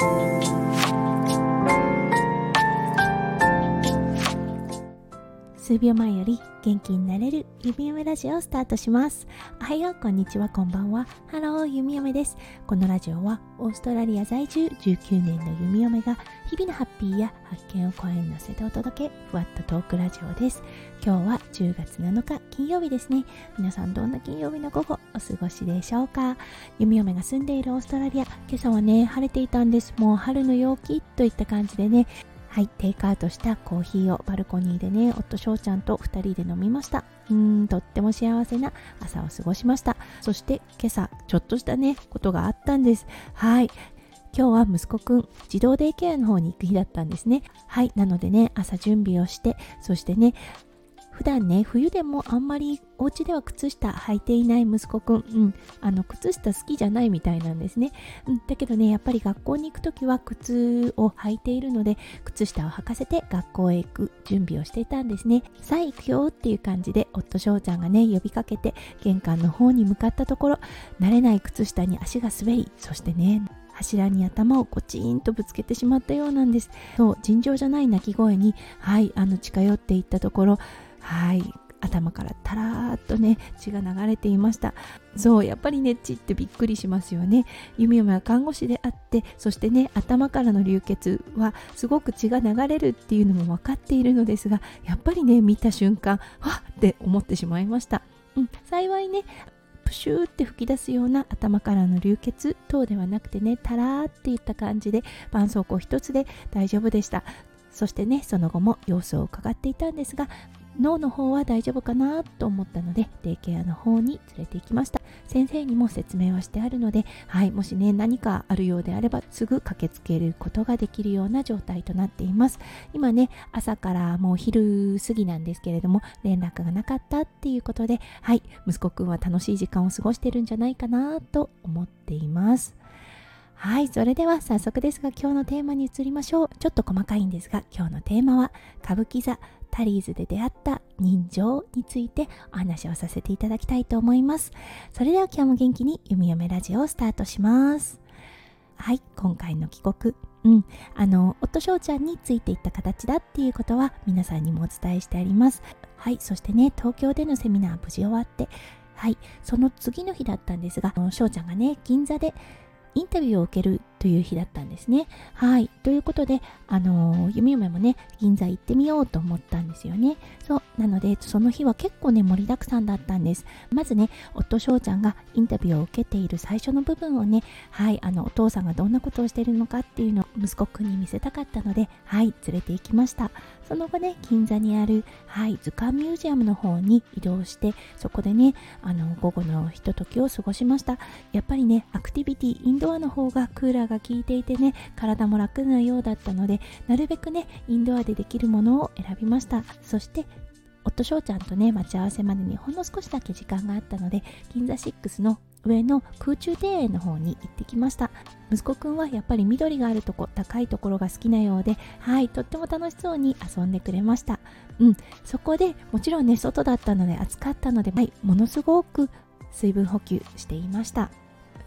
Thank you. 数秒前より元気になれる弓嫁ラジオをスタートします。おはようこんにちはこんばんは。ハロー弓嫁です。このラジオはオーストラリア在住19年の弓嫁が日々のハッピーや発見を声に乗せてお届けふわっとトークラジオです。今日は10月7日金曜日ですね。皆さんどんな金曜日の午後お過ごしでしょうか？弓嫁が住んでいるオーストラリア今朝はね晴れていたんです。もう春の陽気といった感じでねはい、テイクアウトしたコーヒーをバルコニーでね、夫翔ちゃんと2人で飲みました。うーん、とっても幸せな朝を過ごしました。そして今朝、ちょっとしたね、ことがあったんです。はい。今日は息子くん、自動デイケアの方に行く日だったんですね。はい。なのでね、朝準備をして、そしてね、普段ね冬でもあんまりお家では靴下履いていない息子くん、うん、あの靴下好きじゃないみたいなんですね、うん、だけどねやっぱり学校に行く時は靴を履いているので靴下を履かせて学校へ行く準備をしていたんですね。さあ行くよっていう感じで夫翔ちゃんがね呼びかけて玄関の方に向かったところ慣れない靴下に足が滑りそしてね柱に頭をコチンとぶつけてしまったようなんです。そう尋常じゃない鳴き声にはいあの近寄っていったところはい。頭からたらーっとね血が流れていました。そうやっぱりね血ってびっくりしますよね。弓嫁は看護師であってそしてね頭からの流血はすごく血が流れるっていうのも分かっているのですがやっぱりね見た瞬間わっって思ってしまいました、うん、幸いねプシューって吹き出すような頭からの流血等ではなくてねたらーっていった感じで絆創膏一つで大丈夫でした。そしてねその後も様子を伺っていたんですが脳の方は大丈夫かなと思ったのでデイケアの方に連れて行きました。先生にも説明はしてあるのではいもしね何かあるようであればすぐ駆けつけることができるような状態となっています。今ね朝からもう昼過ぎなんですけれども連絡がなかったっていうことではい息子くんは楽しい時間を過ごしてるんじゃないかなと思っています。はい、それでは早速ですが今日のテーマに移りましょう。ちょっと細かいんですが今日のテーマは歌舞伎座。タリーズで出会った人情についてお話をさせていただきたいと思います。それでは今日も元気に弓嫁ラジオをスタートします。はい、今回の帰国。うん、あの、夫翔ちゃんについていった形だっていうことは皆さんにもお伝えしてあります。はい、そしてね、東京でのセミナー無事終わって、はい、その次の日だったんですが、翔ちゃんがね、銀座でインタビューを受けるという日だったんですね。はい。ということで、あのー、ゆめゆめもね、銀座行ってみようと思ったんですよね。そう。なので、その日は結構ね、盛りだくさんだったんです。まずね、夫翔ちゃんがインタビューを受けている最初の部分をね、はい、あの、お父さんがどんなことをしているのかっていうのを息子くんに見せたかったので、はい、連れて行きました。その後ね、銀座にある、はい、図鑑ミュージアムの方に移動して、そこでね、あの、午後のひとときを過ごしました。やっぱりね、アクティビティ、インドアの方がクーラーが効いていてね、体も楽なようだったので、なるべくね、インドアでできるものを選びました。そして、夫翔ちゃんとね、待ち合わせまでにほんの少しだけ時間があったので、銀座6の上の空中庭園の方に行ってきました。息子くんはやっぱり緑があるとこ高いところが好きなようではいとっても楽しそうに遊んでくれました。うん。そこでもちろんね外だったので暑かったので、はい、ものすごく水分補給していました。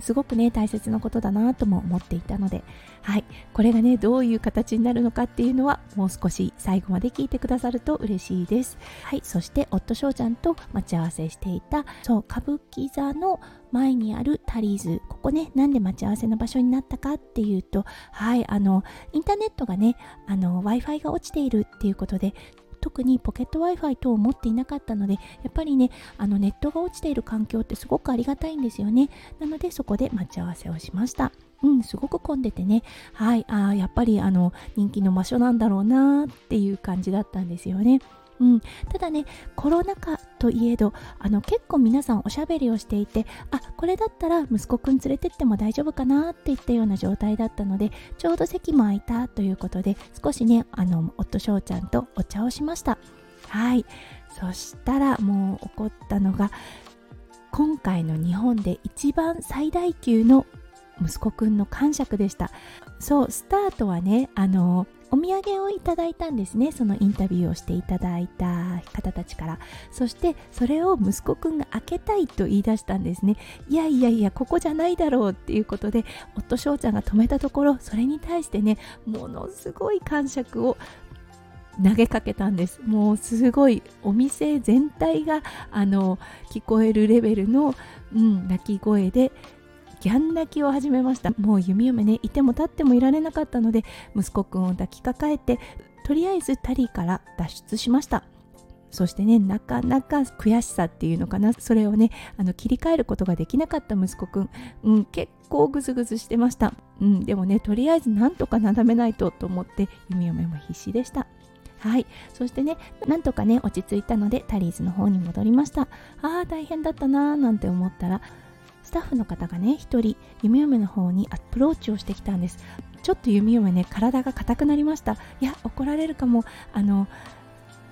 すごくね大切なことだなとも思っていたのではい。これがねどういう形になるのかっていうのはもう少し最後まで聞いてくださると嬉しいです。はい。そして夫翔ちゃんと待ち合わせしていたそう歌舞伎座の前にあるタリーズ。ここねなんで待ち合わせの場所になったかっていうとはい。あのインターネットがねあの w i f i が落ちているっていうことで特にポケット Wi-Fi 等を持っていなかったので、やっぱりね、あのネットが落ちている環境ってすごくありがたいんですよね。なのでそこで待ち合わせをしました。うん、すごく混んでてね、はい、あやっぱりあの人気の場所なんだろうなっていう感じだったんですよね。うん、ただねコロナ禍といえどあの結構皆さんおしゃべりをしていてあこれだったら息子くん連れてっても大丈夫かなっていったような状態だったのでちょうど席も空いたということで少しねあの夫翔ちゃんとお茶をしました。はい。そしたらもう起こったのが今回の日本で一番最大級の息子くんの感触でした。そうスタートはねあのお土産をいただいたんですね。そのインタビューをしていただいた方たちから。そしてそれを息子くんが開けたいと言い出したんですね。いやいやいやここじゃないだろうっていうことで夫翔ちゃんが止めたところそれに対してねものすごい感触を投げかけたんです。もうすごいお店全体があの聞こえるレベルの、うん、泣き声でギャン泣きを始めました。もう弓嫁ねいても立ってもいられなかったので息子くんを抱きかかえてとりあえずタリーから脱出しました。そしてねなかなか悔しさっていうのかな。それをねあの切り替えることができなかった息子くん、うん、結構グズグズしてました、うん、でもねとりあえずなんとかなだめないとと思って弓嫁も必死でした。はい。そしてねなんとかね落ち着いたのでタリーズの方に戻りました。あー大変だったなーなんて思ったらスタッフの方がね一人弓嫁の方にアプローチをしてきたんです。ちょっと弓嫁ね体が硬くなりました。いや怒られるかも。あの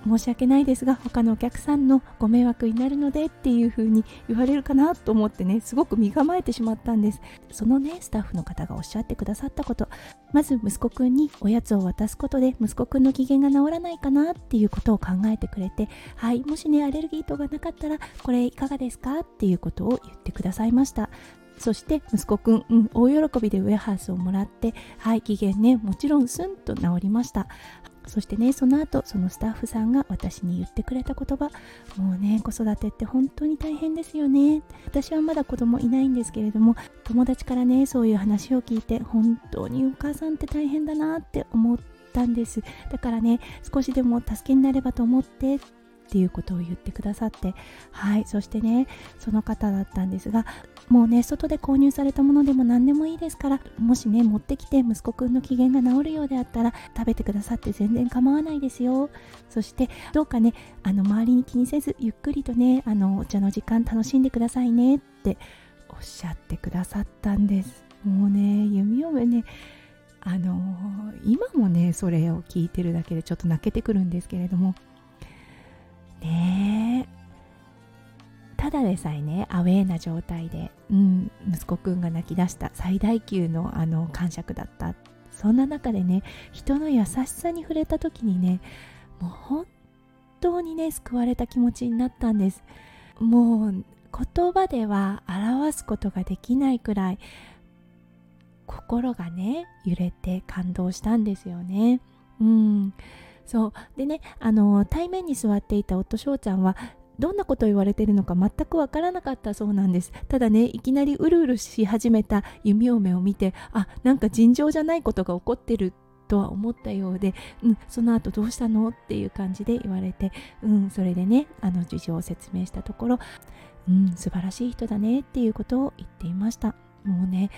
申し訳ないですが他のお客さんのご迷惑になるのでっていう風に言われるかなと思ってねすごく身構えてしまったんです。そのねスタッフの方がおっしゃってくださったこと。まず息子くんにおやつを渡すことで息子くんの機嫌が治らないかなっていうことを考えてくれてはいもしねアレルギーとかなかったらこれいかがですかっていうことを言ってくださいました。そして息子くん、うん、大喜びでウェハースをもらってはい機嫌ねもちろんスンと治りました。そしてねその後そのスタッフさんが私に言ってくれた言葉。もうね子育てって本当に大変ですよね。私はまだ子供いないんですけれども友達からねそういう話を聞いて本当にお母さんって大変だなって思ったんです。だからね少しでも助けになればと思ってっていうことを言ってくださってはいそしてねその方だったんですがもうね外で購入されたものでも何でもいいですからもしね持ってきて息子くんの機嫌が治るようであったら食べてくださって全然構わないですよ。そしてどうかねあの周りに気にせずゆっくりとねあのお茶の時間楽しんでくださいねっておっしゃってくださったんです。もうね弓嫁ねあの今もねそれを聞いてるだけでちょっと泣けてくるんですけれどもね。ただでさえねアウェーな状態で、うん、息子くんが泣き出した最大級のあの感触だった。そんな中でね人の優しさに触れた時にねもう本当にね救われた気持ちになったんです。もう言葉では表すことができないくらい心がね揺れて感動したんですよね。うん。そう。でねあの対面に座っていた夫翔ちゃんはどんなことを言われているのか全くわからなかったそうなんです。ただねいきなりうるうるし始めた弓嫁を見てあなんか尋常じゃないことが起こってるとは思ったようで、うん、その後どうしたのっていう感じで言われて、うん、それでねあの事情を説明したところ、うん、素晴らしい人だねっていうことを言っていました。もうね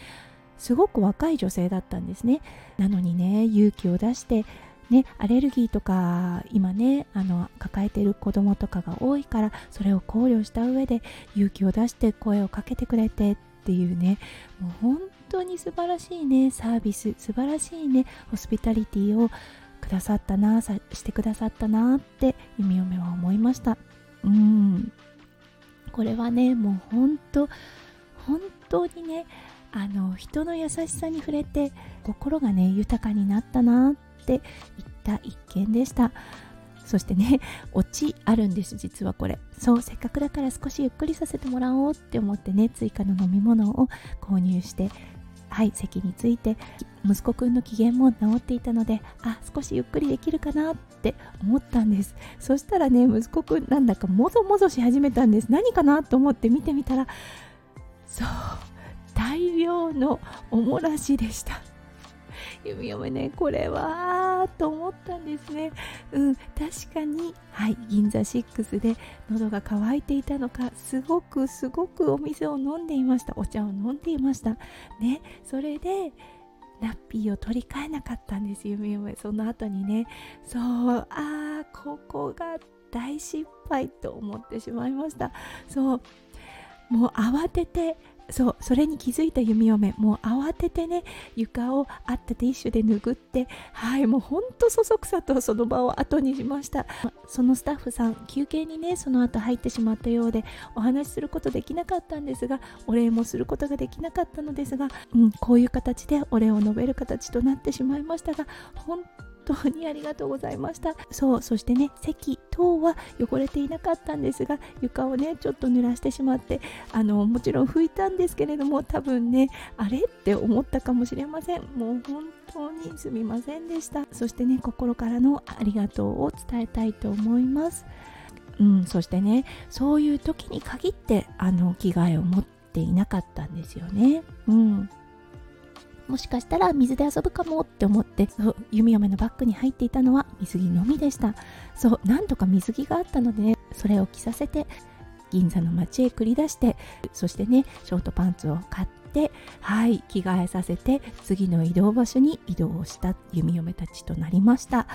すごく若い女性だったんですね。なのにね勇気を出してね、アレルギーとか今ねあの抱えてる子供とかが多いからそれを考慮した上で勇気を出して声をかけてくれてっていうねもう本当に素晴らしいねサービス素晴らしいねホスピタリティをくださったなさしてくださったなって弓嫁は思いました。うん。これはねもう本当本当にねあの人の優しさに触れて心がね豊かになったなってっていった一件でした。そしてね オチあるんです実はこれ。そうせっかくだから少しゆっくりさせてもらおうって思ってね追加の飲み物を購入してはい席について息子くんの機嫌も治っていたのであ少しゆっくりできるかなって思ったんです。そしたらね息子くんなんだかもぞもぞし始めたんです。何かなと思って見てみたらそう大量のおもらしでした。弓嫁ねこれは。と思ったんですね。うん確かに。はい銀座6で喉が渇いていたのかすごくすごくお水を飲んでいました。お茶を飲んでいました。ねそれでラッピーを取り替えなかったんです弓嫁その後にね。そうああここが大失敗と思ってしまいました。そうもう慌ててそうそれに気づいた弓嫁もう慌ててね床をあったティッシュで拭ってはいもうほんとそそくさとその場を後にしました。そのスタッフさん休憩にねその後入ってしまったようでお話しすることできなかったんですがお礼もすることができなかったのですが、うん、こういう形でお礼を述べる形となってしまいましたが本当にありがとうございました。そうそしてね席等は汚れていなかったんですが床をねちょっと濡らしてしまってあのもちろん拭いたんですけれども多分ねあれって思ったかもしれません。もう本当にすみませんでした。そしてね心からのありがとうを伝えたいと思います。うん、そしてねそういう時に限ってあの着替えを持っていなかったんですよね。うん、もしかしたら水で遊ぶかもって思ってそう弓嫁のバッグに入っていたのは水着のみでした。そうなんとか水着があったので、ね、それを着させて銀座の街へ繰り出してそしてねショートパンツを買ってはい着替えさせて次の移動場所に移動した弓嫁たちとなりました。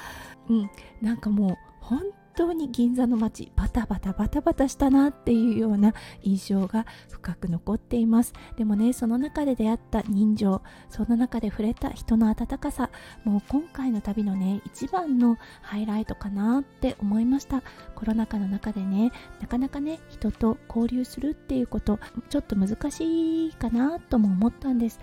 うんなんかもう本当に銀座の街バタバタバタバタしたなっていうような印象が深く残っています。でもねその中で出会った人情その中で触れた人の温かさもう今回の旅のね一番のハイライトかなって思いました。コロナ禍の中でねなかなかね人と交流するっていうことちょっと難しいかなとも思ったんです。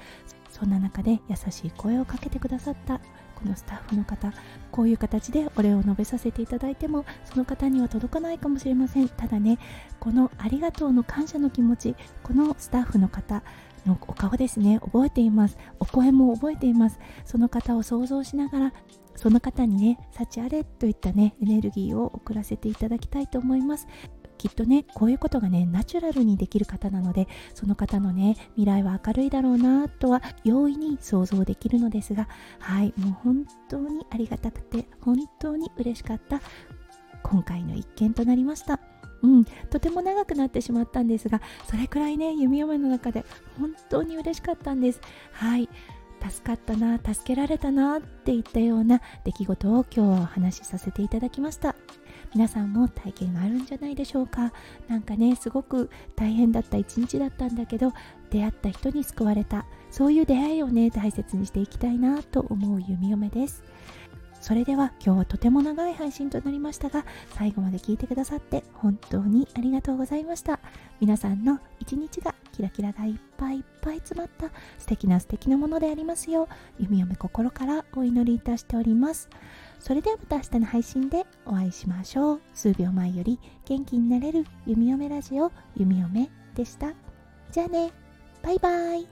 そんな中で優しい声をかけてくださった。このスタッフの方こういう形でお礼を述べさせていただいてもその方には届かないかもしれません。ただねこのありがとうの感謝の気持ちこのスタッフの方のお顔ですね覚えています。お声も覚えています。その方を想像しながらその方にね幸あれといったねエネルギーを送らせていただきたいと思います。きっとねこういうことがねナチュラルにできる方なのでその方のね未来は明るいだろうなとは容易に想像できるのですがはいもう本当にありがたくて本当に嬉しかった今回の一件となりました。うん、とても長くなってしまったんですがそれくらいね弓嫁の中で本当に嬉しかったんですはい助かったな助けられたなっていったような出来事を今日はお話しさせていただきました皆さんも体験があるんじゃないでしょうか。なんかねすごく大変だった一日だったんだけど出会った人に救われた。そういう出会いをね大切にしていきたいなと思う弓嫁です。それでは今日はとても長い配信となりましたが最後まで聞いてくださって本当にありがとうございました。皆さんの一日がキラキラがいっぱいいっぱい詰まった素敵な素敵なものでありますよう弓嫁心からお祈りいたしておりますそれではまた明日の配信でお会いしましょう。数秒前より元気になれる弓嫁ラジオ弓嫁でした。じゃあね、バイバイ。